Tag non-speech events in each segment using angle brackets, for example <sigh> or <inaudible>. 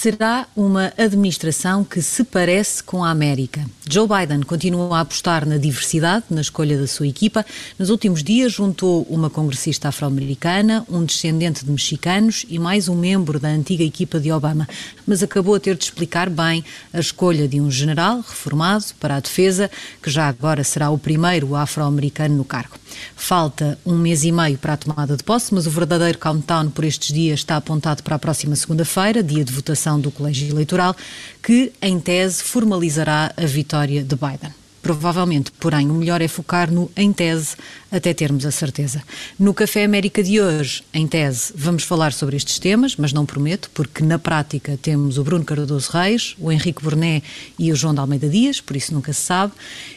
será uma administração que se parece com a América. Joe Biden continua a apostar na diversidade na escolha da sua equipa. Nos últimos dias juntou uma congressista afro-americana, um descendente de mexicanos e mais um membro da antiga equipa de Obama. Mas acabou a ter de explicar bem a escolha de um general reformado para a defesa, que já agora será o primeiro afro-americano no cargo. Falta um mês e meio para a tomada de posse, mas o verdadeiro countdown por estes dias está apontado para a próxima segunda-feira, dia de votação do Colégio Eleitoral, que, em tese, formalizará a vitória de Biden. Provavelmente, porém, o melhor é focar no em tese até termos a certeza. No Café América de hoje, em tese, vamos falar sobre estes temas, mas não prometo, porque na prática temos o Bruno Cardoso Reis, o Henrique Burné e o João de Almeida Dias, por isso nunca se sabe.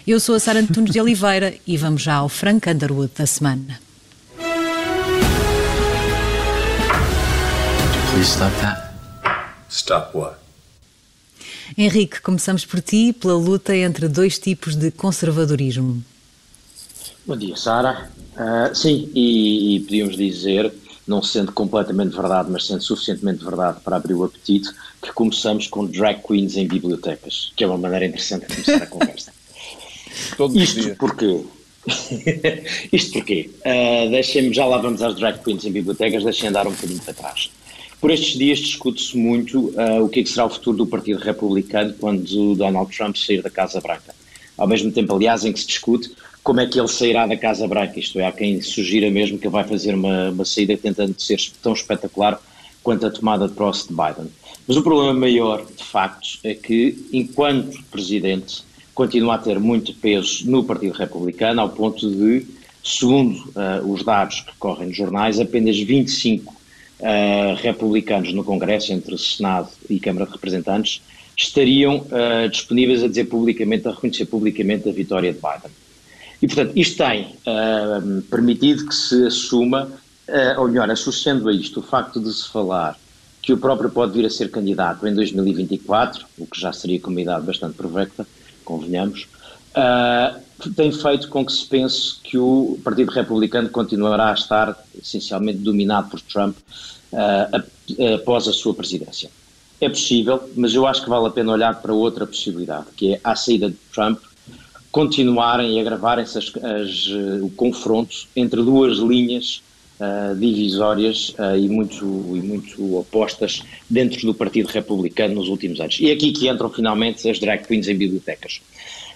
Eu sou a Sara Antunes de Oliveira <laughs> e vamos já ao Frank Underwood da semana. Please stop that. Stop what? Henrique, começamos por ti, pela luta entre dois tipos de conservadorismo. Bom dia, Sara. Uh, sim, e, e podíamos dizer, não sendo completamente verdade, mas sendo suficientemente verdade para abrir o apetite, que começamos com drag queens em bibliotecas, que é uma maneira interessante de começar a conversa. <laughs> Todos Isto os dias. porquê? <laughs> Isto porquê? Uh, já lá vamos às drag queens em bibliotecas, deixem andar um bocadinho para trás. Por estes dias discute-se muito uh, o que, é que será o futuro do Partido Republicano quando Donald Trump sair da Casa Branca. Ao mesmo tempo, aliás, em que se discute como é que ele sairá da Casa Branca, isto é, há quem sugira mesmo que vai fazer uma, uma saída tentando ser tão espetacular quanto a tomada de posse de Biden. Mas o problema maior, de facto, é que, enquanto presidente, continua a ter muito peso no Partido Republicano, ao ponto de, segundo uh, os dados que correm nos jornais, apenas 25 uh, republicanos no Congresso, entre Senado e Câmara de Representantes, estariam uh, disponíveis a dizer publicamente, a reconhecer publicamente a vitória de Biden. E, portanto, isto tem uh, permitido que se assuma, uh, ou melhor, associando a isto o facto de se falar que o próprio pode vir a ser candidato em 2024, o que já seria com uma idade bastante provecta, convenhamos, uh, tem feito com que se pense que o Partido Republicano continuará a estar essencialmente dominado por Trump uh, após a sua presidência. É possível, mas eu acho que vale a pena olhar para outra possibilidade, que é a saída de Trump continuarem e agravarem-se o confronto entre duas linhas uh, divisórias uh, e, muito, e muito opostas dentro do Partido Republicano nos últimos anos. E é aqui que entram finalmente as drag queens em bibliotecas.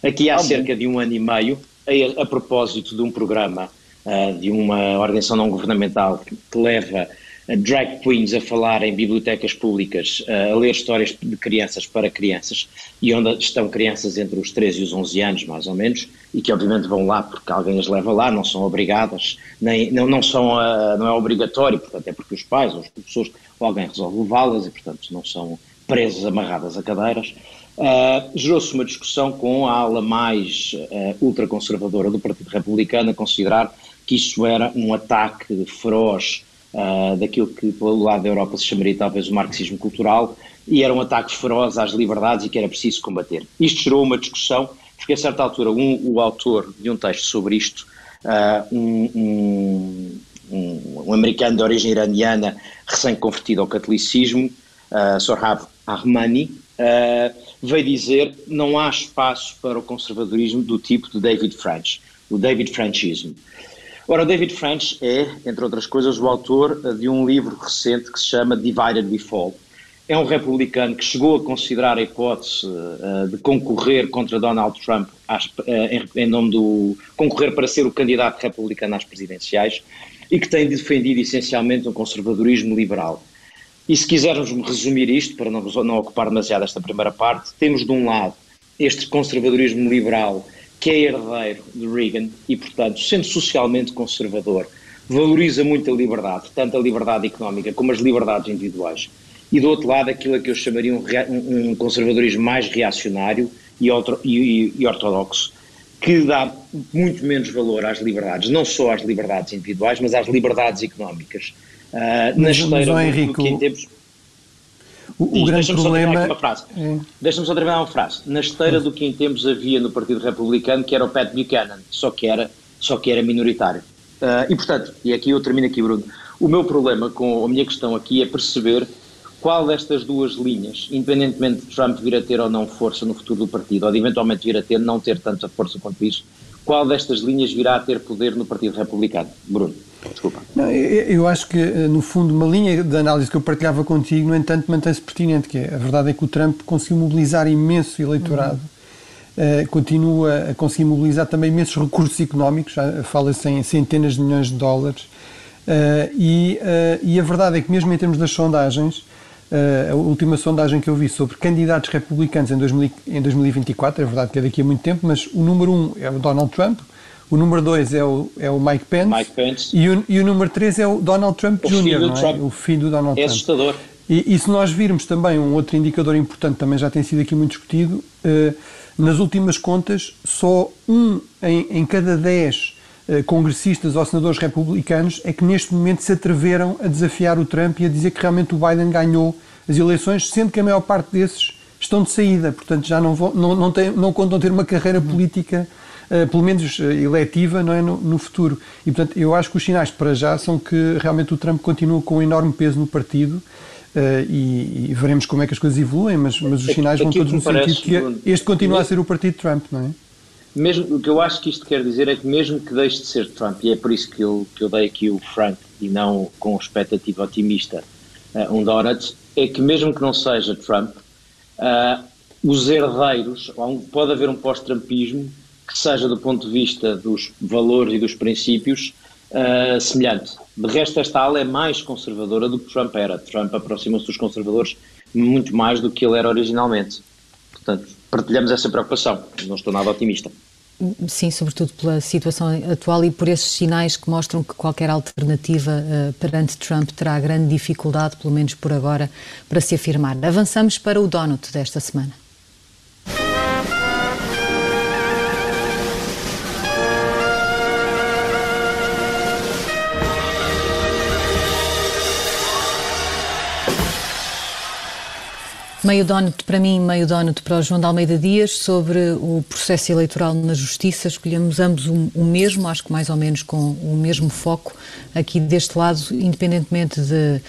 Aqui há cerca de um ano e meio, a, a propósito de um programa uh, de uma organização não governamental que, que leva drag queens a falar em bibliotecas públicas, a ler histórias de crianças para crianças, e onde estão crianças entre os 13 e os 11 anos, mais ou menos, e que obviamente vão lá porque alguém as leva lá, não são obrigadas, nem, não, não, são, não é obrigatório, portanto é porque os pais ou os professores ou alguém resolve levá-las e portanto não são presas, amarradas a cadeiras. Uh, Gerou-se uma discussão com a ala mais uh, ultraconservadora do Partido Republicano a considerar que isso era um ataque feroz uh, daquilo que pelo lado da Europa se chamaria talvez o marxismo cultural, e era um ataque feroz às liberdades e que era preciso combater. Isto gerou uma discussão, porque a certa altura um, o autor de um texto sobre isto, uh, um, um, um, americano de origem iraniana, recém-convertido ao catolicismo, uh, Sorhab Armani, uh, veio dizer não há espaço para o conservadorismo do tipo de David French, o David Frenchismo. Ora, David French é, entre outras coisas, o autor de um livro recente que se chama Divided We Fall. É um republicano que chegou a considerar a hipótese uh, de concorrer contra Donald Trump às, uh, em, em, nome do. concorrer para ser o candidato republicano às presidenciais e que tem defendido essencialmente um conservadorismo liberal. E se quisermos resumir isto, para não, não ocupar demasiado esta primeira parte, temos de um lado este conservadorismo liberal que é herdeiro de Reagan e, portanto, sendo socialmente conservador, valoriza muito a liberdade, tanto a liberdade económica como as liberdades individuais. E do outro lado, aquilo a que eu chamaria um, um conservadorismo mais reacionário e, outro, e, e, ortodoxo, que dá muito menos valor às liberdades, não só às liberdades individuais, mas às liberdades económicas. Uh, na esteira do que em tempos o, o grande problema. É... Deixa-me só terminar uma frase. Na esteira do que em tempos havia no Partido Republicano, que era o Pat Buchanan, só que era, só que era minoritário. Uh, e portanto, e aqui eu termino aqui, Bruno. O meu problema com a minha questão aqui é perceber qual destas duas linhas, independentemente de Trump vir a ter ou não força no futuro do partido, ou de eventualmente vir a ter, não ter tanta força quanto isso, qual destas linhas virá a ter poder no Partido Republicano? Bruno, desculpa. Não, eu, acho que, eh, no fundo, uma linha de análise que eu partilhava contigo, no entanto, mantém-se pertinente, que é, a verdade é que o Trump conseguiu mobilizar imenso eleitorado, uhum. uh, continua a conseguir mobilizar também imensos recursos económicos, fala-se em centenas de milhões de dólares, uh, e, uh, e a verdade é que mesmo em termos das sondagens, a última sondagem que eu vi sobre candidatos republicanos em, 2000, em 2024, é verdade que é daqui a muito tempo, mas o número um é o Donald Trump, o número dois é o, é o Mike Pence, Mike Pence. E, o, e o número três é o Donald Trump o Jr., filho é? Trump. o filho do Donald é Trump. assustador. E, e, se nós virmos também um outro indicador importante, também já tem sido aqui muito discutido, uh, nas últimas contas, só um em, em cada dez uh, congressistas ou senadores republicanos é que neste momento se atreveram a desafiar o Trump e a dizer que realmente o Biden ganhou as eleições, sendo que a maior parte desses estão de saída, portanto já não, vão, não, não, tem, não contam ter uma carreira política, pelo menos uh, eletiva, não é, no, no, futuro. E portanto eu acho que os sinais para já são que realmente o Trump continua com um enorme peso no partido. Uh, e, e, veremos como é que as coisas evoluem, mas, mas os sinais vão todos no sentido que este continua a ser o partido Trump, não é? Mesmo, o que eu acho que isto quer dizer é que mesmo que deixe de ser Trump, e é por isso que eu, que eu dei aqui o Frank e não com expectativa otimista, uh, um donut, é que mesmo que não seja Trump, uh, os herdeiros, pode haver um pós-trumpismo que seja do ponto de vista dos valores e dos princípios uh, semelhante. De resto, esta ala é mais conservadora do que Trump era. Trump aproxima-se dos conservadores muito mais do que ele era originalmente. Portanto, partilhamos essa preocupação. Não estou nada otimista. Sim, sobretudo pela situação atual e por esses sinais que mostram que qualquer alternativa uh, perante Trump terá grande dificuldade, pelo menos por agora, para se afirmar. Avançamos para o Donut desta semana. Meio donut para mim, meio donut para o João de Almeida Dias sobre o processo eleitoral na Justiça. Escolhemos ambos o, o, mesmo, acho que mais ou menos com o mesmo foco aqui deste lado, independentemente de,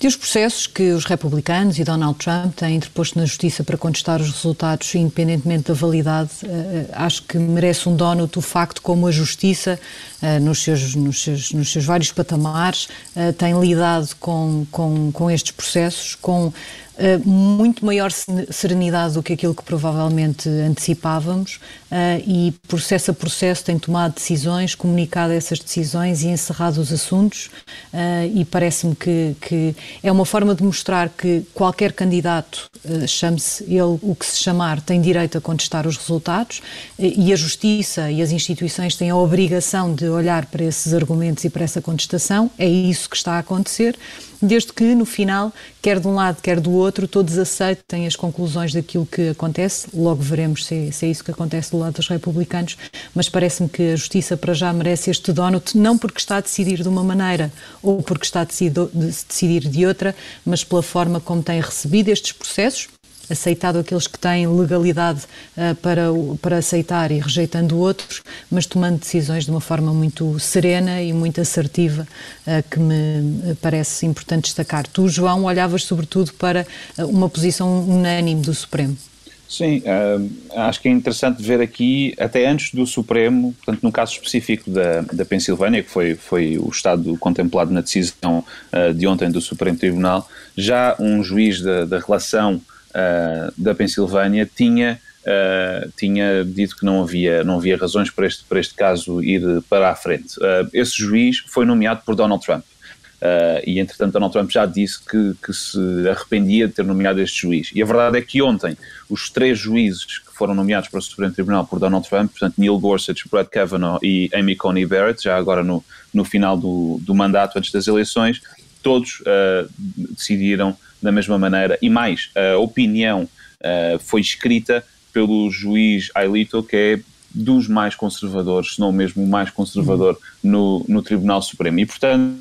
de os processos que os republicanos e Donald Trump têm interposto na Justiça para contestar os resultados, independentemente da validade. Uh, acho que merece um donut o facto como a Justiça, uh, nos, seus, nos, seus, nos seus vários patamares, tem lidado com, com, com estes processos, com eh, muito maior serenidade do que aquilo que provavelmente antecipávamos uh, e processo a processo tem tomado decisões, comunicado essas decisões e encerrado os assuntos uh, e parece-me que, que, é uma forma de mostrar que qualquer candidato, chame-se ele o que se chamar, tem direito a contestar os resultados e a Justiça e as instituições têm a obrigação de olhar para esses argumentos e para essa contestação, é isso que está a acontecer desde que no final, quer de um lado, quer do outro, todos aceitem as conclusões daquilo que acontece. Logo veremos se, se é isso que acontece do lado dos republicanos, mas parece-me que a justiça para já merece este donut, não porque está a decidir de uma maneira ou porque está a decidir de outra, mas pela forma como tem recebido estes processos aceitado aqueles que têm legalidade uh, para, para aceitar e rejeitando outros, mas tomando decisões de uma forma muito serena e muito assertiva, uh, que me parece importante destacar. Tu, João, olhavas sobretudo para uma posição unânime do Supremo. Sim, acho que é interessante ver aqui, até antes do Supremo, portanto, no caso específico da, da Pensilvânia, que foi, foi o Estado contemplado na decisão de ontem do Supremo Tribunal, já um juiz da, da relação uh, da Pensilvânia tinha, uh, tinha dito que não havia, não havia razões para este, para este caso ir para a frente. Uh, esse juiz foi nomeado por Donald Trump. e entretanto Donald Trump já disse que, que se arrependia de ter nomeado este juiz. E a verdade é que ontem os três juízes que foram nomeados para o Supremo Tribunal por Donald Trump, portanto Neil Gorsuch, Brett Kavanaugh e Amy Coney Barrett, já agora no, no final do, do mandato antes das eleições, todos decidiram da mesma maneira. E mais, a opinião uh, foi escrita pelo juiz Ailito, que é dos mais conservadores, se não mesmo o mais conservador no, no Tribunal Supremo. E, portanto,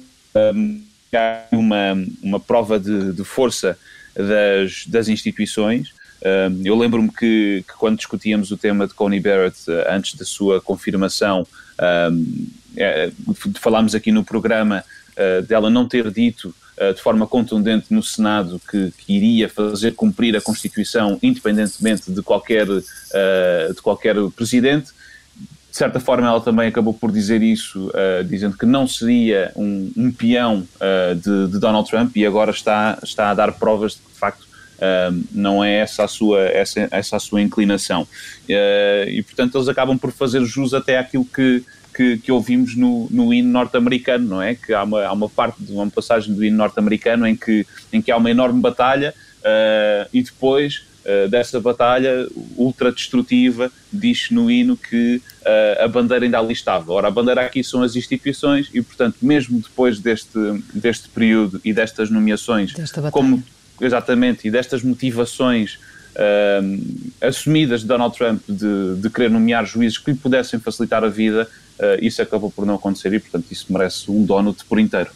um, há uma, uma prova de, de força das, das instituições. Um, eu lembro-me que, que, quando discutíamos o tema de Coney Barrett, uh, antes da sua confirmação, um, é, falámos aqui no programa uh, dela não ter dito de forma contundente no Senado que, que, iria fazer cumprir a Constituição independentemente de qualquer, de qualquer presidente. De certa forma, ela também acabou por dizer isso, dizendo que não seria um, um peão de, de, Donald Trump e agora está, está a dar provas de que, de facto, não é essa a sua, essa, essa a sua inclinação. Uh, e, portanto, eles acabam por fazer jus até àquilo que, que, que ouvimos no, no hino norte-americano, não é? Que há uma, há uma parte de uma passagem do hino norte-americano em que, em que há uma enorme batalha uh, e depois dessa batalha ultra destrutiva, diz no hino que a bandeira ainda ali estava. Ora, a bandeira aqui são as instituições e, portanto, mesmo depois deste, deste período e destas nomeações, como exatamente, e destas motivações uh, assumidas de Donald Trump de, de, querer nomear juízes que lhe pudessem facilitar a vida, uh, isso acabou por não acontecer e, portanto, isso merece um donut por inteiro.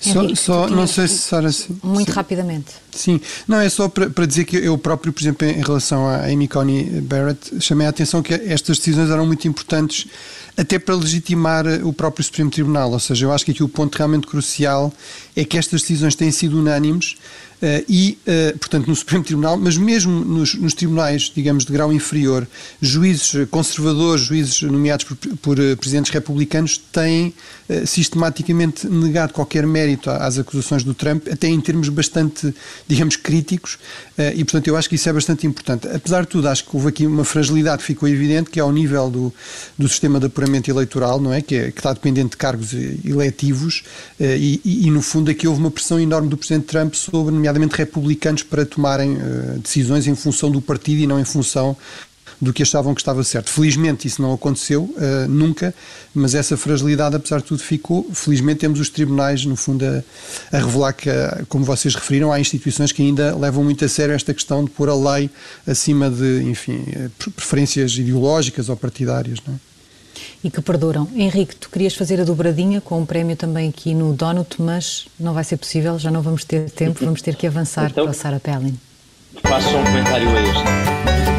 Só, só não sei se Sara. Muito sim. rapidamente. Sim, não, é só para, para, dizer que eu próprio, por exemplo, em relação a Amy Coney Barrett, chamei a atenção que estas decisões eram muito importantes até para legitimar o próprio Supremo Tribunal. Ou seja, eu acho que aqui o ponto realmente crucial é que estas decisões têm sido unânimes e, uh, portanto, no Supremo Tribunal, mas mesmo nos, nos, tribunais, digamos, de grau inferior, juízes conservadores, juízes nomeados por, por uh, presidentes republicanos, têm sistematicamente negado qualquer mérito às acusações do Trump, até em termos bastante, digamos, críticos, e, portanto, eu acho que isso é bastante importante. Apesar de tudo, acho que houve aqui uma fragilidade que ficou evidente, que é ao nível do, do sistema de apuramento eleitoral, não é? Que, é, que está dependente de cargos eletivos, e, e, e, no fundo, aqui houve uma pressão enorme do presidente Trump sobre, nomeadamente republicanos, para tomarem uh, decisões em função do partido e não em função do que achavam que estava certo. Felizmente isso não aconteceu uh, nunca, mas essa fragilidade, apesar de tudo, ficou. Felizmente temos os tribunais, no fundo, a, a revelar que, como vocês referiram, há instituições que ainda levam muito a sério esta questão de pôr a lei acima de, enfim, eh, preferências ideológicas ou partidárias. Não é? E que perduram. Henrique, tu querias fazer a dobradinha com um prémio também aqui no Donut, mas não vai ser possível, já não vamos ter tempo, vamos ter que avançar então, para a Sara Pellin. Faço um comentário a este.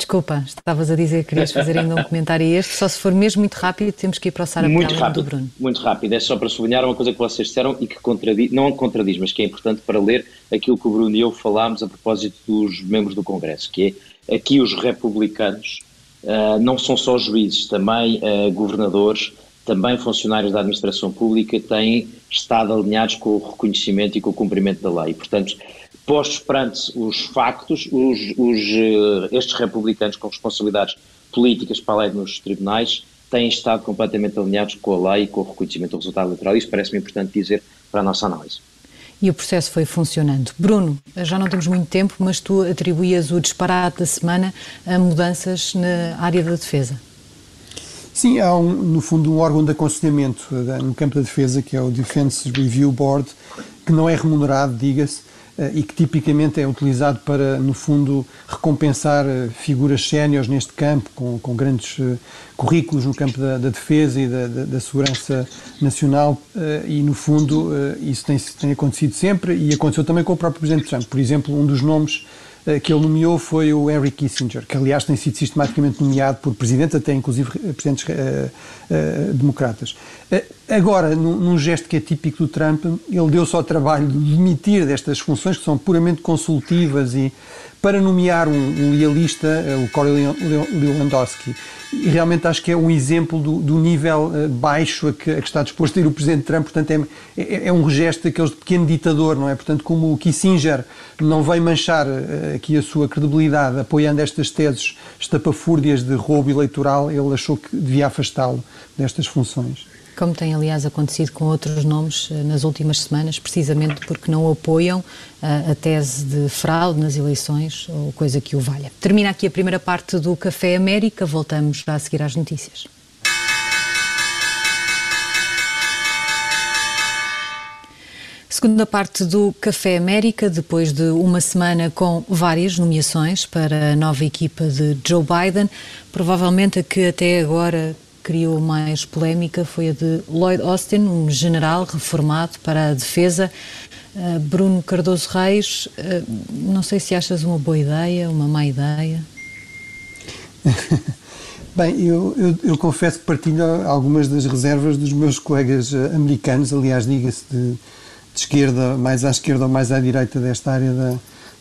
Desculpa, estavas a dizer que querias fazer ainda um comentário a este, só se for mesmo muito rápido, temos que ir para o Sara muito rápido, do Bruno. Muito rápido, é só para sublinhar uma coisa que vocês disseram e que contradiz, não contradiz, mas que é importante para ler aquilo que o Bruno e eu falámos a propósito dos membros do Congresso, que é aqui os republicanos uh, não são só juízes, também uh, governadores, também funcionários da administração pública têm estado alinhados com o reconhecimento e com o cumprimento da lei. Portanto, postos perante os factos, os, os, uh, estes republicanos com responsabilidades políticas para a lei nos tribunais têm estado completamente alinhados com a lei e com o reconhecimento do resultado eleitoral. Isso parece-me importante dizer para a nossa análise e o processo foi funcionando. Bruno, já não temos muito tempo, mas tu atribuías o disparate da semana a mudanças na área da defesa. Sim, há um, no fundo um órgão de aconselhamento eh, no campo da defesa, que é o Defense Review Board, que não é remunerado, diga-se, eh, e que tipicamente é utilizado para, no fundo, recompensar eh, figuras séniores neste campo, com, com grandes eh, currículos no campo da, da defesa e da, da, da, segurança nacional, e, no fundo, isso tem, tem acontecido sempre e aconteceu também com o próprio Presidente Trump. Por exemplo, um dos nomes eh, que ele nomeou foi o Henry Kissinger, que aliás tem sido sistematicamente nomeado por presidentes, até inclusive presidentes uh, uh, democratas. Uh, agora, num, num, gesto que é típico do Trump, ele deu só o trabalho de demitir destas funções que são puramente consultivas e para nomear um, um lealista, o Corey Lewandowski. E realmente acho que é um exemplo do, do nível baixo a que, a que, está disposto a ir o Presidente Trump, portanto é, é, é um gesto daqueles de pequeno ditador, não é? Portanto, como o Kissinger não veio manchar aqui a sua credibilidade apoiando estas teses estapafúrdias de roubo eleitoral, ele achou que devia afastá-lo destas funções. Como tem, aliás, acontecido com outros nomes eh, nas últimas semanas, precisamente porque não apoiam eh, a tese de fraude nas eleições ou coisa que o valha. Termina aqui a primeira parte do Café América, voltamos já a seguir às notícias. Segunda parte do Café América, depois de uma semana com várias nomeações para a nova equipa de Joe Biden, provavelmente a que até agora criou mais polémica foi a de Lloyd Austin, um general reformado para a defesa. Uh, Bruno Cardoso Reis, uh, não sei se achas uma boa ideia, uma má ideia. <laughs> Bem, eu, eu, eu, confesso que partilho algumas das reservas dos meus colegas eh, americanos, aliás, diga-se de, de, esquerda, mais à esquerda ou mais à direita desta área da,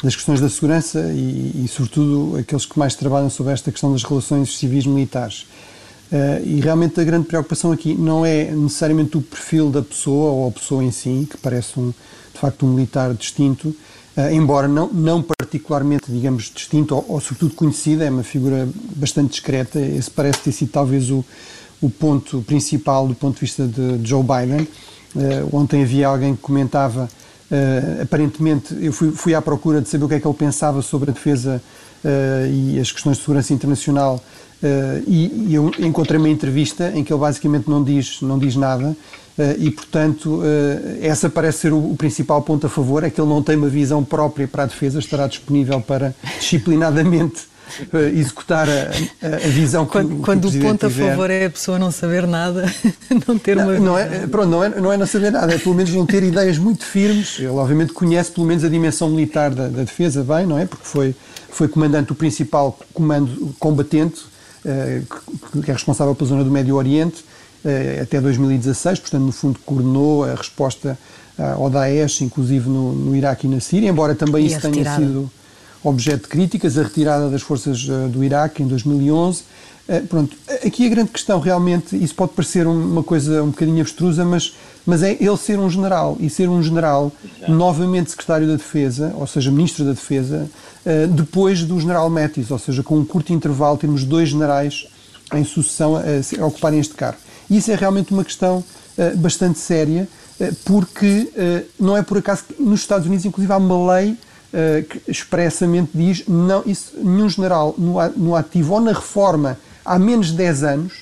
das questões da segurança e, e, sobretudo, aqueles que mais trabalham sobre esta questão das relações civis-militares. Uh, e realmente a grande preocupação aqui não é necessariamente o perfil da pessoa ou a pessoa em si, que parece um, de facto um militar distinto, uh, embora não, não particularmente, digamos, distinto ou, ou, sobretudo conhecida, é uma figura bastante discreta. Esse parece ter sido talvez o, o ponto principal do ponto de vista de Joe Biden. Uh, ontem havia alguém que comentava, aparentemente, eu fui, fui à procura de saber o que é que ele pensava sobre a defesa e as questões de segurança internacional Uh, e, e, eu encontrei uma entrevista em que ele basicamente não diz, não diz nada uh, e, portanto, uh, essa parece ser o, o, principal ponto a favor, é que ele não tem uma visão própria para a defesa, estará disponível para <laughs> disciplinadamente executar a, a, visão que Quando, que quando o, o ponto tiver. a favor é a pessoa não saber nada, <laughs> não ter não, uma visão. Não é, pronto, não, é, não é não saber nada, é pelo menos não ter ideias muito firmes. Ele, obviamente, conhece pelo menos a dimensão militar da, da defesa bem, não é? Porque foi, foi comandante do principal comando combatente que é responsável pela zona do Médio Oriente eh, até 2016, portanto, no fundo, coordenou a resposta eh, ao Daesh, inclusive no, no Iraque e na Síria, embora também e isso tenha sido objeto de críticas, a retirada das forças do Iraque em 2011. Pronto, aqui a grande questão realmente, isso pode parecer uma coisa um bocadinho abstrusa, mas, mas é ele ser um general e ser um general, novamente secretário da Defesa, ou seja, ministro da Defesa, eh, depois do general Mattis, ou seja, com um curto intervalo temos dois generais em sucessão a, ocuparem este cargo. E isso é realmente uma questão uh, bastante séria, porque não é por acaso que nos Estados Unidos, inclusive, há uma lei que expressamente diz não, isso, nenhum general no, no ativo ou na reforma há menos de 10 anos,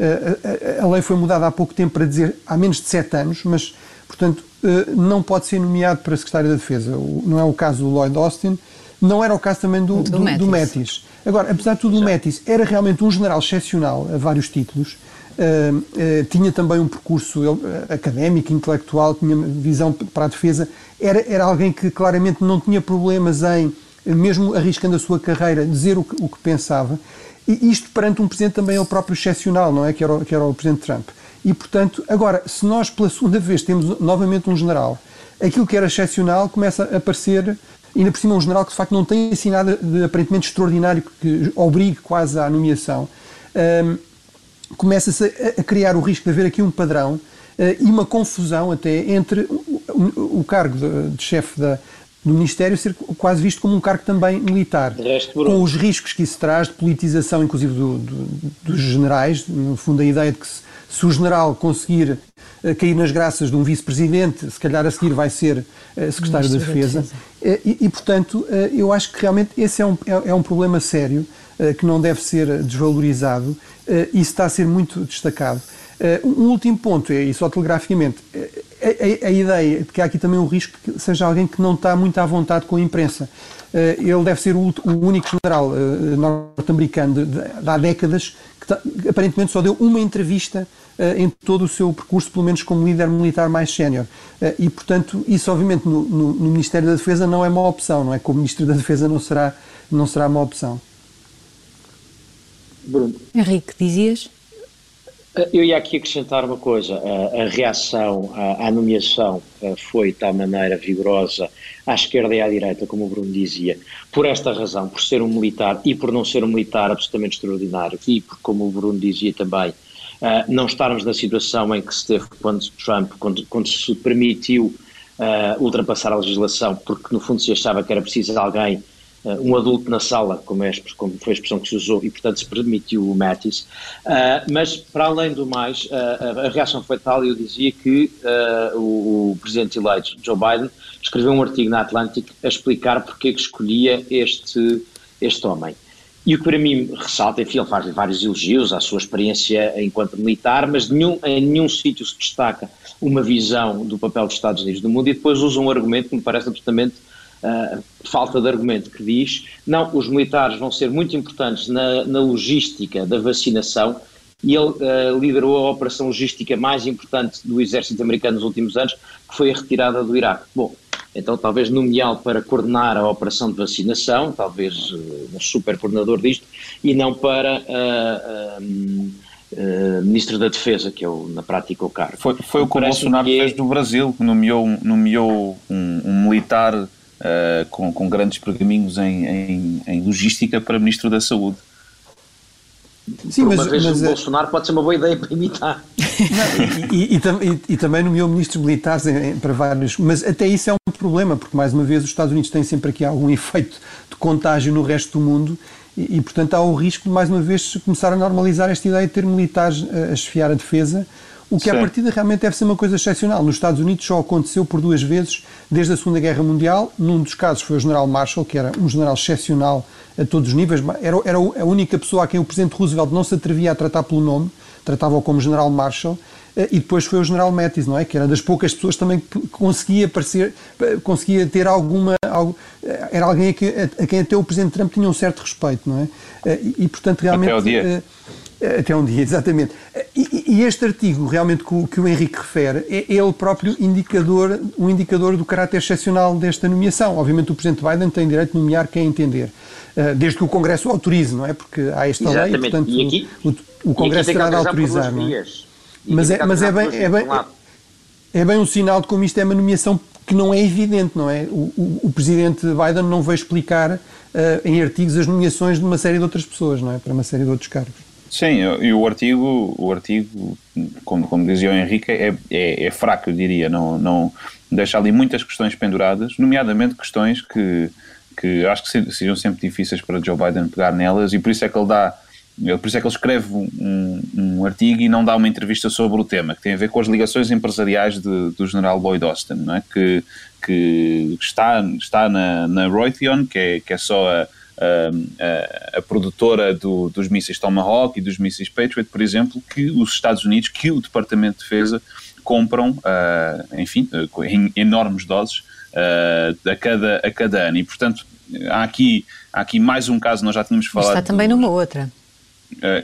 a, a, lei foi mudada há pouco tempo para dizer há menos de 7 anos, mas, portanto, não pode ser nomeado para secretário da Defesa. Não é o caso do Lloyd Austin, não era o caso também do, do, do, do Metis. Agora, apesar de tudo, o Metis era realmente um general excepcional a vários títulos. Uh, uh, tinha também um percurso uh, académico, intelectual, tinha visão para a defesa. Era, era alguém que claramente não tinha problemas em, mesmo arriscando a sua carreira, dizer o que, o que pensava. E isto perante um presidente também é o próprio excepcional, não é? Que era, que era o presidente Trump. E, portanto, agora, se nós pela segunda vez temos novamente um general, aquilo que era excepcional começa a parecer ainda por cima um general que de facto não tem assim nada de aparentemente extraordinário que obrigue quase à nomeação, um, começa-se a, a, criar o risco de haver aqui um padrão uh, e uma confusão até entre o, o, o cargo de, de chefe da, do Ministério ser quase visto como um cargo também militar, com os riscos que isso traz de politização, inclusive do, do, dos generais, no fundo a ideia de que se, se o general conseguir uh, cair nas graças de um vice-presidente, se calhar a seguir vai ser uh, secretário da Defesa. defesa. Uh, e, e, portanto, eu acho que realmente esse é um, é, é um problema sério que não deve ser desvalorizado e está a ser muito destacado. um último ponto, e só telegraficamente, a, a, a, ideia de que há aqui também um risco que seja alguém que não está muito à vontade com a imprensa. ele deve ser o, o único general norte-americano de, de, de, há décadas que aparentemente só deu uma entrevista uh, em todo o seu percurso, pelo menos como líder militar mais sénior. Uh, e, portanto, isso obviamente no, no, no, Ministério da Defesa não é uma opção, não é? Como Ministro da Defesa não será, não será uma opção. Bruno. Henrique, dizias? Eh, eu ia aqui acrescentar uma coisa. A, reação à, nomeação foi de tal maneira vigorosa à esquerda e à direita, como o Bruno dizia, por esta razão, por ser um militar e por não ser um militar absolutamente extraordinário e por, como o Bruno dizia também, não estarmos na situação em que se teve quando Trump, quando, quando se permitiu ultrapassar a legislação, porque no fundo se achava que era preciso alguém Uh, um adulto na sala, como, é, como, foi a expressão que se usou, e portanto se permitiu o Mattis. Uh, mas, para além do mais, uh, a reação foi tal, eu dizia que o, o, presidente eleito, Joe Biden, escreveu um artigo na Atlantic a explicar porque é que escolhia este, este homem. E o que para mim ressalta, enfim, ele faz vários elogios à sua experiência enquanto militar, mas nenhum, em nenhum sítio se destaca uma visão do papel dos Estados Unidos no mundo e depois usa um argumento que me parece absolutamente uh, falta de argumento que diz, não, os militares vão ser muito importantes na, na logística da vacinação e ele uh, liderou a operação logística mais importante do exército americano nos últimos anos, que foi a retirada do Iraque. Bom, então talvez nomeá-lo para coordenar a operação de vacinação, talvez uh, super coordenador disto, e não para uh, uh, Ministro da Defesa, que é o, na prática o cargo. Foi, foi o que o Bolsonaro que é... fez no Brasil, nomeou, nomeou um, um militar com, com, grandes pergaminhos em, em, em logística para Ministro da Saúde. Sim, mas, vez mas, o Bolsonaro pode ser uma boa ideia para imitar. Não, e, e, e, e, também nomeou ministros militares em, para vários. Mas até isso é um problema, porque mais uma vez os Estados Unidos têm sempre aqui algum <laughs> efeito de contágio no resto do mundo e, portanto há o risco de mais uma vez começar a normalizar esta ideia de ter militares a, a esfiar a defesa o que, Sim. à partida, realmente deve ser uma coisa excepcional. Nos Estados Unidos só aconteceu por duas vezes desde a Segunda Guerra Mundial. Num dos casos foi o General Marshall, que era um general excepcional a todos os níveis. Era, era a única pessoa a quem o Presidente Roosevelt não se atrevia a tratar pelo nome, tratava-o como General Marshall. Eh, e depois foi o General Mattis, não é? Que era das poucas pessoas também que conseguia parecer, conseguia ter alguma. Algo, eh, era alguém a, que, a, quem até o Presidente Trump tinha um certo respeito, não é? Eh, e, portanto, realmente. Até o dia. Até um dia, <laughs> exatamente. E, e este artigo, realmente, que o, que o Henrique refere, é ele próprio indicador, um indicador do caráter excepcional desta nomeação. Obviamente, o Presidente Biden tem direito de nomear quem entender, eh, desde que o Congresso autorize, não é? Porque há esta exatamente. lei, portanto, e aqui, o, o Congresso terá de autorizar, não é? Mas é, mas é bem, é, bem, é bem um sinal de como isto é uma nomeação que não é evidente, não é? O, o, o Presidente Biden não veio explicar uh, em artigos as nomeações de uma série de outras pessoas, não é? Para uma série de outros cargos. Sim, e o artigo, o artigo como, como dizia o Henrique, é, é, é, fraco, eu diria. Não, não deixa ali muitas questões penduradas, nomeadamente questões que, que acho que seriam sempre difíceis para Joe Biden pegar nelas, e por isso é que ele dá. Por isso é que ele escreve um, um artigo e não dá uma entrevista sobre o tema, que tem a ver com as ligações empresariais de, do general Lloyd Austin, não é? que, que está, está na, na Raytheon, que é, que é só a a, a, produtora do, dos mísseis Tomahawk e dos mísseis Patriot, por exemplo, que os Estados Unidos, que o Departamento de Defesa compram, uh, enfim, uh, em enormes doses uh, a, cada, a cada ano. E, portanto, há aqui, há aqui mais um caso, nós já tínhamos falado... Está também numa outra.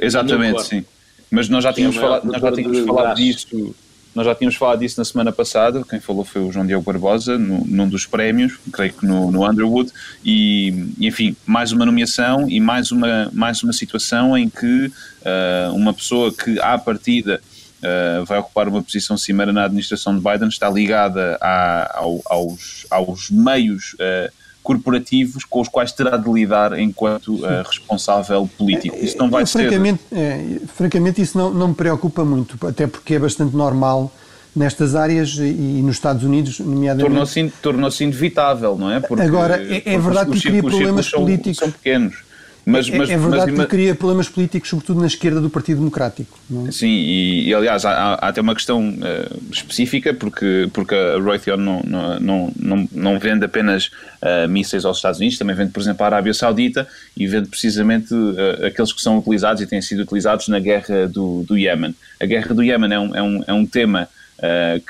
exatamente, sim. Mas nós já tínhamos, falado, nós já tínhamos falado disso nós já tínhamos falado disso na semana passada, quem falou foi o João Diogo Barbosa, no, num dos prémios, creio que no, no Underwood, e, enfim, mais uma nomeação e mais uma, mais uma situação em que uh, uma pessoa que, à partida, uh, vai ocupar uma posição cimeira na administração de Biden está ligada a, ao, aos, aos meios uh, corporativos com os quais terá de lidar enquanto uh, responsável político. Isso não vai Eu, ser... Francamente, é, francamente isso não, não me preocupa muito, até porque é bastante normal nestas áreas e, nos Estados Unidos, nomeadamente... Tornou-se tornou inevitável, não é? Porque, Agora, é, é verdade que cria problemas políticos... São, são pequenos. Mas, é, mas, é verdade mas, que cria problemas políticos, sobretudo na esquerda do Partido Democrático. É? Sim, e, e, aliás há, há, até uma questão uh, específica, porque, porque a Raytheon não, não, não, não vende apenas uh, mísseis aos Estados Unidos, também vende, por exemplo, à Arábia Saudita e vende precisamente uh, aqueles que são utilizados e têm sido utilizados na guerra do, do Iémen. A guerra do Iémen é um, é um, é um tema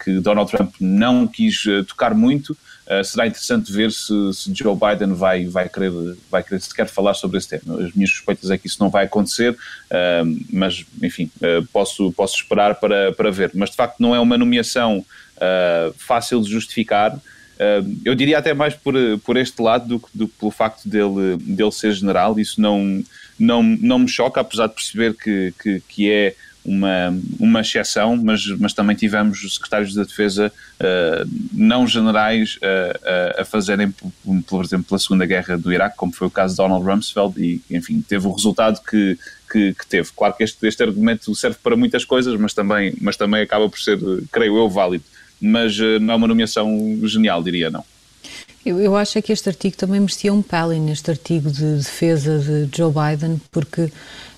que Donald Trump não quis tocar muito, Uh, será interessante ver se, se, Joe Biden vai, vai, querer, vai querer sequer falar sobre esse tema. As minhas suspeitas é que isso não vai acontecer, uh, mas, enfim, uh, posso, posso esperar para, para ver. Mas, de facto, não é uma nomeação fácil de justificar. eu diria até mais por, por este lado do que do, pelo facto dele, dele ser general. Isso não, não, não me choca, apesar de perceber que, que, que é uma, uma exceção, mas, mas também tivemos secretários da Defesa uh, não generais uh, a fazerem, por exemplo, pela Segunda Guerra do Iraque, como foi o caso de Donald Rumsfeld, e enfim, teve o resultado que, que, que, teve. Claro que este, este argumento serve para muitas coisas, mas também, mas também acaba por ser, creio eu, válido. Mas não é uma nomeação genial, diria, não. Eu, eu acho é que este artigo também merecia um pelin, este artigo de defesa de Joe Biden, porque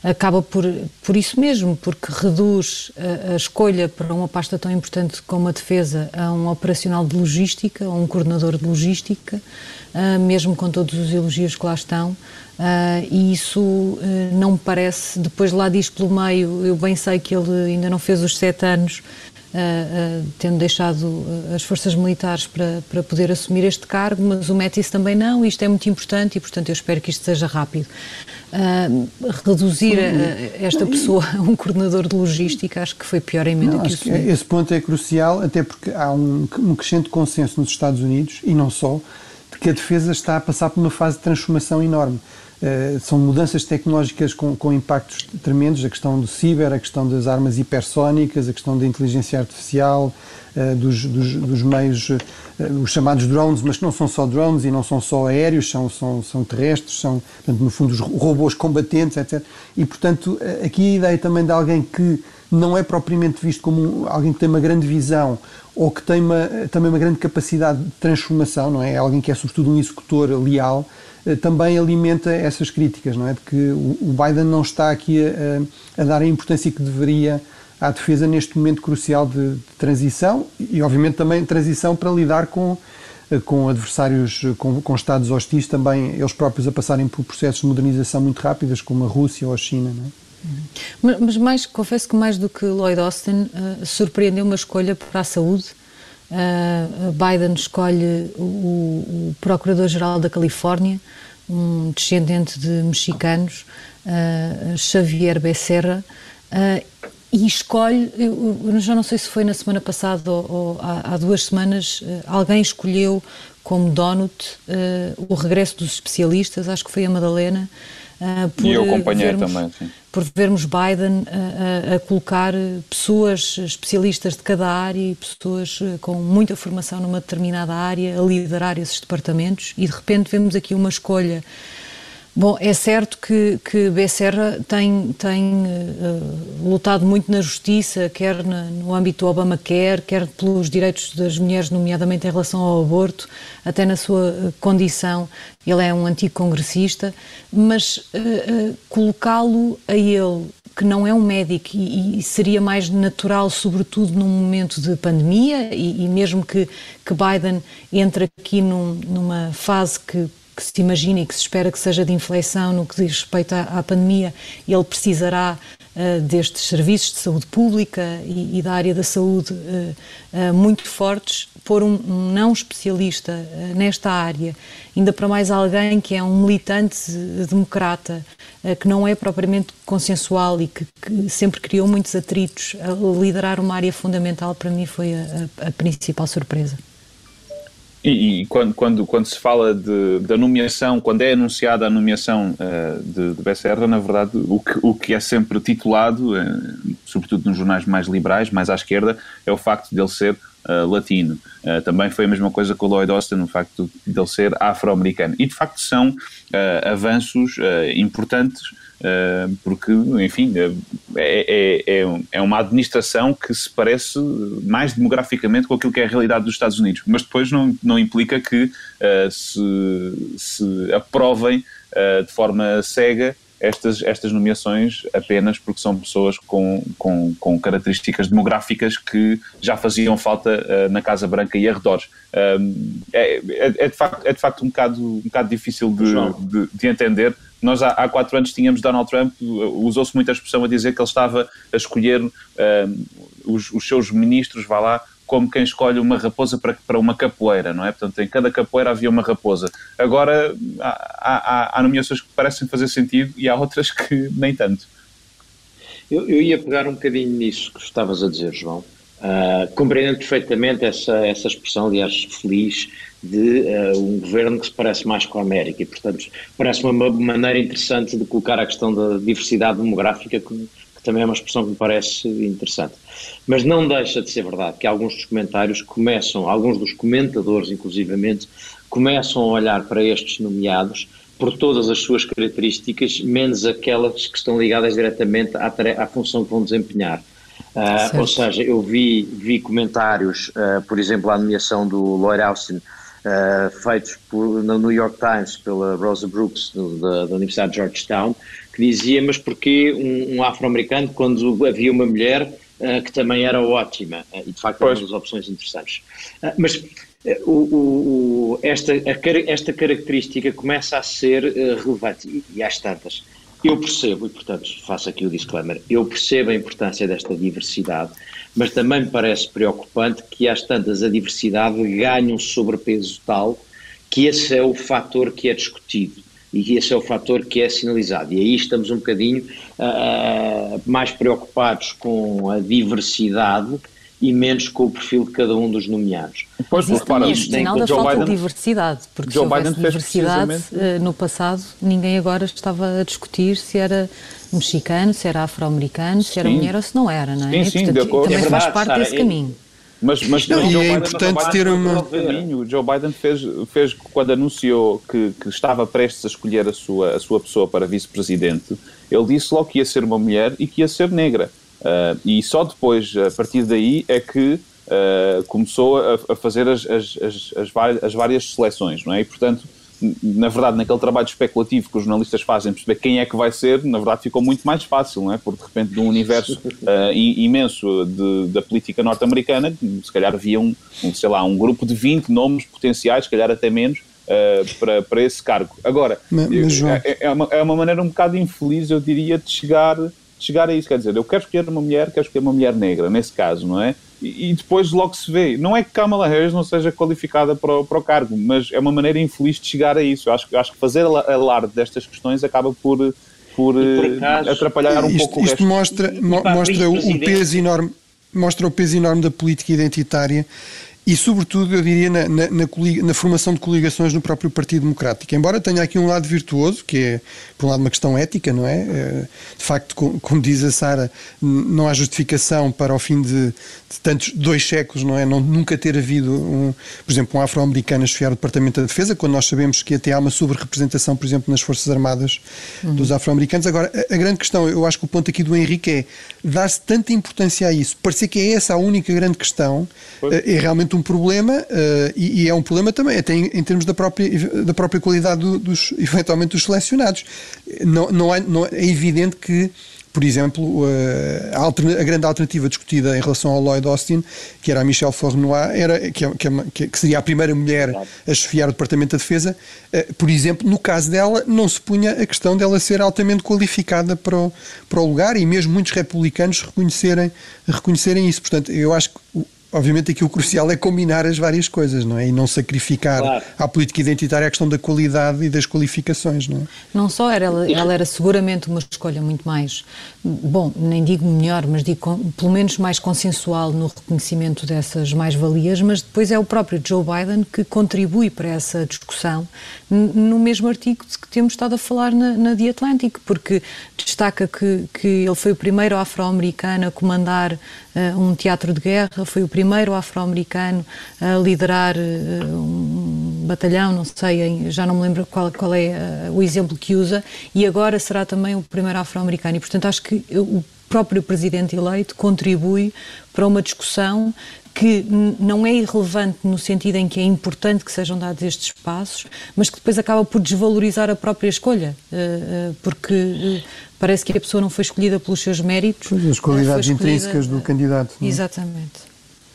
acaba por, por isso mesmo, porque reduz a, a, escolha para uma pasta tão importante como a defesa a um operacional de logística, a um coordenador de logística, uh, mesmo com todos os elogios que lá estão. Uh, e isso uh, não me parece, depois lá diz pelo meio, eu bem sei que ele ainda não fez os sete anos tendo deixado as forças militares para, para poder assumir este cargo, mas o Métis também não, isto é muito importante e, portanto, eu espero que isto seja rápido. reduzir esta pessoa a um coordenador de logística, acho que foi pior emenda não, que o Esse ponto é crucial, até porque há um, um crescente consenso nos Estados Unidos, e não só, de que a defesa está a passar por uma fase de transformação enorme. Uh, são mudanças tecnológicas com, com, impactos tremendos, a questão do ciber, a questão das armas hipersónicas, a questão da inteligência artificial, uh, dos, dos, dos, meios, uh, os chamados drones, mas que não são só drones e não são só aéreos, são, são, são terrestres, são, portanto, no fundo, os robôs combatentes, etc. E, portanto, aqui a ideia também de alguém que não é propriamente visto como alguém que tem uma grande visão ou que tem uma, também uma grande capacidade de transformação, não é? Alguém que é sobretudo um executor leal, eh, também alimenta essas críticas, não é? De que o Biden não está aqui a, a dar a importância que deveria à defesa neste momento crucial de, de, transição e, obviamente, também transição para lidar com, eh, com adversários, com, com Estados hostis, também eles próprios a passarem por processos de modernização muito rápidos, como a Rússia ou a China, não é? Mas, mais, confesso que mais do que Lloyd Austin, uh, surpreendeu uma escolha para a saúde. Uh, Biden escolhe o, o Procurador-Geral da Califórnia, um descendente de mexicanos, uh, Xavier Becerra, e escolhe, eu, já não sei se foi na semana passada ou, ou há, há, duas semanas, alguém escolheu como donut o regresso dos especialistas, acho que foi a Madalena, Uh, e eu acompanhei vermos, também, sim. Por vermos Biden a, a, colocar pessoas especialistas de cada área e pessoas com muita formação numa determinada área a liderar esses departamentos e de repente vemos aqui uma escolha Bom, é certo que, que Becerra tem, tem uh, lutado muito na justiça, quer na, no âmbito Obamacare, quer pelos direitos das mulheres, nomeadamente em relação ao aborto, até na sua uh, condição. Ele é um antigo congressista, mas uh, colocá-lo a ele, que não é um médico e, e, seria mais natural, sobretudo num momento de pandemia, e, e mesmo que, que Biden entre aqui num, numa fase que que se imagina e que se espera que seja de inflexão no que diz respeito à, à pandemia, ele precisará uh, destes serviços de saúde pública e, e da área da saúde uh, uh, muito fortes. Pôr um, um não especialista nesta área, ainda para mais alguém que é um militante democrata, que não é propriamente consensual e que, que, sempre criou muitos atritos, liderar uma área fundamental, para mim foi a, a, a principal surpresa. E, e, quando, quando, quando se fala de, da nomeação, quando é anunciada a nomeação uh, de, de Becerra, na verdade, o que, o que é sempre titulado, uh, sobretudo nos jornais mais liberais, mais à esquerda, é o facto de ele ser uh, latino. também foi a mesma coisa com o Lloyd Austin, o facto de ele ser afro-americano. E de facto são avanços importantes porque, enfim, eh, é, é, é, é uma administração que se parece mais demograficamente com aquilo que é a realidade dos Estados Unidos, mas depois não, não implica que uh, se, se aprovem uh, de forma cega estas, estas nomeações apenas porque são pessoas com, com, com características demográficas que já faziam falta uh, na Casa Branca e arredores. Um, é, é, é, de facto, é de facto um bocado, um bocado difícil de, de, de entender nós há, há, quatro anos tínhamos Donald Trump, usou-se muita expressão a dizer que ele estava a escolher os, os, seus ministros, vá lá, como quem escolhe uma raposa para, para uma capoeira, não é? Portanto, em cada capoeira havia uma raposa. Agora há, há, há nomeações que parecem fazer sentido e há outras <laughs> que nem tanto. Eu, eu ia pegar um bocadinho nisso que estavas a dizer, João. Uh, perfeitamente essa, essa expressão, aliás, feliz, de uh, um governo que se parece mais com a América e, portanto, parece uma maneira interessante de colocar a questão da diversidade demográfica, que, também é uma expressão que me parece interessante. Mas não deixa de ser verdade que alguns dos comentários começam, alguns dos comentadores, inclusivamente, começam a olhar para estes nomeados por todas as suas características, menos aquelas que estão ligadas diretamente à, à função que vão desempenhar. Uh, ou seja, eu vi, vi comentários, uh, por exemplo, à nomeação do Lloyd Austin, uh, feitos por, no New York Times pela Rosa Brooks, do, da, da, Universidade de Georgetown, que dizia, mas porquê um, um afro-americano quando havia uma mulher uh, que também era ótima? Uh, e de facto é uma das opções interessantes. mas o, o, esta, a, esta característica começa a ser relevante, e, e às tantas. Eu percebo, e portanto faço aqui o disclaimer, eu percebo a importância desta diversidade, mas também me parece preocupante que às tantas a diversidade ganhe um sobrepeso tal que esse é o fator que é discutido e esse é o fator que é sinalizado. E aí estamos um bocadinho uh, mais preocupados com a diversidade e menos com o perfil de cada um dos nomeados. Pois, Mas isso também é sinal da falta Biden, de diversidade, porque Joe se houvesse Biden diversidade precisamente... no passado, ninguém agora estava a discutir se era mexicano, se era afro-americano, se era mulher ou se não era, não é? Sim, sim, Portanto, de acordo. Também é faz parte desse caminho. Mas, mas não, e é importante ter uma. O Joe Biden fez, fez quando anunciou que, que estava prestes a escolher a sua, a sua pessoa para vice-presidente, ele disse logo que ia ser uma mulher e que ia ser negra. Uh, e só depois, a partir daí, é que uh, começou a, a fazer as, as, as, as, várias, as várias seleções, não é? E, portanto, na verdade, naquele trabalho especulativo que os jornalistas fazem, perceber quem é que vai ser, na verdade ficou muito mais fácil, não é? Porque de repente, de um universo <laughs> uh, imenso de, da política norte-americana, se calhar havia um, um, sei lá, um grupo de 20 nomes potenciais, se calhar até menos, uh, para, para esse cargo. Agora, mas, mas, é, é, uma, é uma maneira um bocado infeliz, eu diria, de chegar, de chegar a isso. Quer dizer, eu quero escolher uma mulher, quero escolher uma mulher negra, nesse caso, não é? e, depois logo se vê. Não é que Kamala Harris não seja qualificada para o, para o cargo, mas é uma maneira infeliz de chegar a isso. Eu acho, acho que fazer alarde destas questões acaba por, por, por eh, acaso, atrapalhar um isto, pouco isto o resto. mostra, mo mostra o, o peso enorme mostra o peso enorme da política identitária e, sobretudo, eu diria, na, na, na, na, formação de coligações no próprio Partido Democrático. Embora tenha aqui um lado virtuoso, que é, por um lado, uma questão ética, não é? é de facto, como diz a Sara, não há justificação para, ao fim de, de tantos dois séculos, não é? Não, nunca ter havido, um, por exemplo, um afro-americano a chefiar o Departamento da Defesa, quando nós sabemos que até há uma sobre-representação, por exemplo, nas Forças Armadas uhum. dos afro-americanos. Agora, a, a, grande questão, eu acho que o ponto aqui do Henrique é dar-se tanta importância a isso, parecer que é essa a única grande questão, é, é realmente um problema uh, e, e, é um problema também, até em, em, termos da própria, da própria qualidade do, dos, <laughs> eventualmente, dos selecionados. Não, não, é, não é evidente que por exemplo, eh, a, a, grande alternativa discutida em relação ao Lloyd Austin, que era a Michelle Fournoy, era, que, é, que, é, que, seria a primeira mulher a chefiar o Departamento da Defesa, eh, por exemplo, no caso dela, não se punha a questão dela ser altamente qualificada para o, para o lugar e mesmo muitos republicanos reconhecerem, reconhecerem isso. Portanto, eu acho que obviamente aqui o crucial é combinar as várias coisas, não é? E não sacrificar claro. à política identitária a questão da qualidade e das qualificações, não é? Não só era, ela, ela era seguramente uma escolha muito mais, bom, nem digo melhor, mas digo com, pelo menos mais consensual no reconhecimento dessas mais-valias, mas depois é o próprio Joe Biden que contribui para essa discussão no mesmo artigo que temos estado a falar na, na The Atlantic, porque destaca que, que ele foi o primeiro afro-americano a comandar uh, um teatro de guerra, foi o primeiro afro-americano a liderar uh, um batalhão, não sei, já não me lembro qual, qual é uh, o exemplo que usa, e agora será também o primeiro afro-americano. E, portanto, acho que o próprio presidente eleito contribui para uma discussão que não é irrelevante no sentido em que é importante que sejam dados estes espaços, mas que depois acaba por desvalorizar a própria escolha, porque parece que a pessoa não foi escolhida pelos seus méritos. Pois, as qualidades intrínsecas do candidato. Não? É? Exatamente.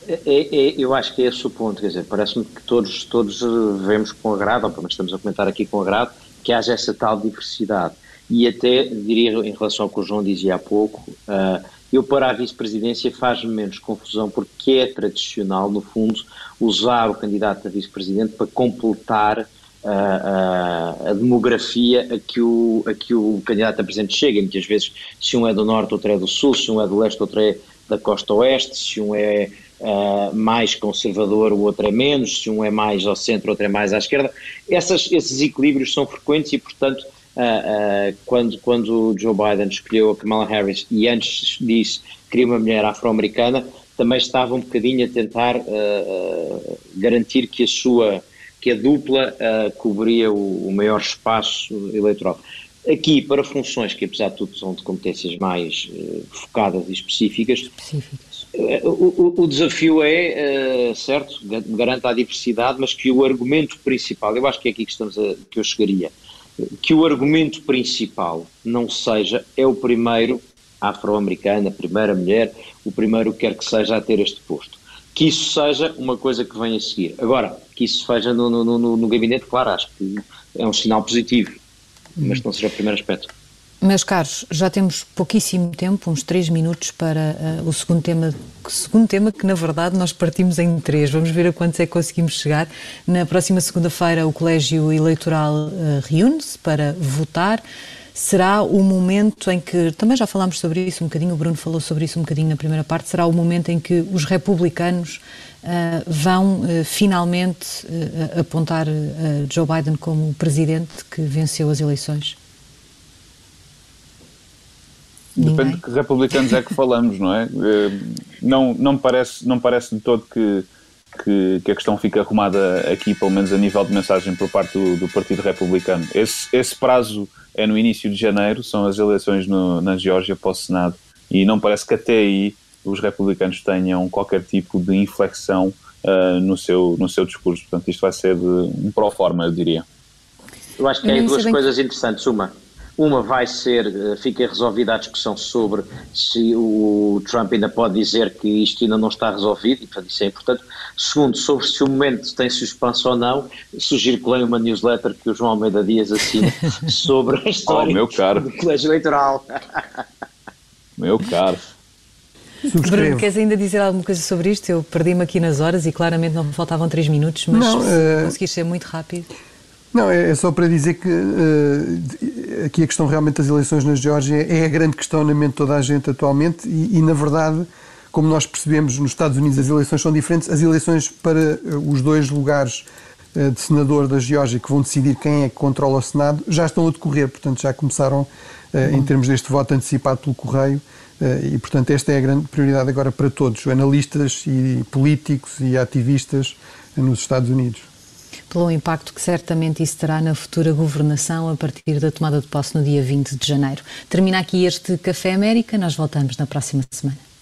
É, é, é, eu acho que é esse o ponto, quer dizer, parece-me que todos, todos vemos com agrado, ou pelo menos estamos a comentar aqui com agrado, que haja essa tal diversidade. E até, diria, em relação ao que o João dizia há pouco, uh, eu para a vice-presidência faz-me menos confusão, porque é tradicional, no fundo, usar o candidato a vice-presidente para completar a, a, demografia a que, o, a que o candidato a presidente chega. Muitas vezes, se um é do norte, outro é do sul, se um é do leste, outro é da costa oeste, se um é uh, mais conservador, o outro é menos, se um é mais ao centro, outro é mais à esquerda. Essas, esses equilíbrios são frequentes e, portanto, uh, uh, quando, quando Joe Biden escolheu a Kamala Harris e antes disso queria uma mulher afro-americana, também estava um bocadinho a tentar garantir que a sua que a dupla cobria o, o, maior espaço eleitoral. Aqui, para funções que, apesar de tudo, são de competências mais uh, focadas e específicas, específicas. Uh, o, o, desafio é, certo, garanta a diversidade, mas que o argumento principal, eu acho que é aqui que, estamos a, que eu chegaria, que o argumento principal não seja, é o primeiro afro-americano, a primeira mulher, o primeiro que quer que seja a ter este posto que isso seja uma coisa que venha a seguir. Agora, que isso seja no, no, no, no gabinete, claro, acho que é um sinal positivo, mas não seja o primeiro aspecto. Meus caros, já temos pouquíssimo tempo, uns três minutos para uh, o segundo tema, segundo tema que na verdade nós partimos em três. Vamos ver a quantos é que conseguimos chegar. Na próxima segunda-feira o Colégio Eleitoral uh, reúne-se para votar. Será o momento em que, também já falámos sobre isso um bocadinho, o Bruno falou sobre isso um bocadinho na primeira parte, será o momento em que os republicanos uh, vão finalmente apontar Joe Biden como o presidente que venceu as eleições? Depende de que republicanos é que falamos, não é? Eh, não, não, me parece, não parece de todo que, que, que, a questão fique arrumada aqui, pelo menos a nível de mensagem por parte do, do Partido Republicano. Esse, esse prazo é no início de janeiro, são as eleições no, na Geórgia para o Senado, e não parece que até aí os republicanos tenham qualquer tipo de inflexão uh, no, seu, no seu discurso. Portanto, isto vai ser de, um pró-forma, eu diria. Eu acho que há duas coisas interessantes. Uma, uma vai ser, eh, fica resolvida a discussão sobre se o Trump ainda pode dizer que isto ainda não está resolvido, e portanto isso é importante. Segundo, sobre se o momento tem suspenso ou não, sugiro que leiam uma newsletter que o João Almeida Dias assina <laughs> sobre a história oh, meu caro. do colégio eleitoral. meu caro. Bruno, queres ainda dizer alguma coisa sobre isto? Eu perdi-me aqui nas horas e claramente não me faltavam três minutos, mas não, uh... conseguiste ser muito rápido. Não, é, é só para dizer que uh, aqui a questão realmente das eleições na Geórgia é a grande questão na mente de toda a gente atualmente e, e, na verdade, como nós percebemos, nos Estados Unidos as eleições são diferentes. As eleições para uh, os dois lugares uh, de senador da Geórgia que vão decidir quem é que controla o Senado já estão a decorrer, portanto já começaram em termos deste voto antecipado pelo correio. E, portanto, esta é a grande prioridade agora para todos, analistas e políticos e ativistas nos Estados Unidos pelo impacto que certamente isso terá na futura governação a partir da tomada de posse no dia 20 de janeiro. Termina aqui este Café América, nós voltamos na próxima semana.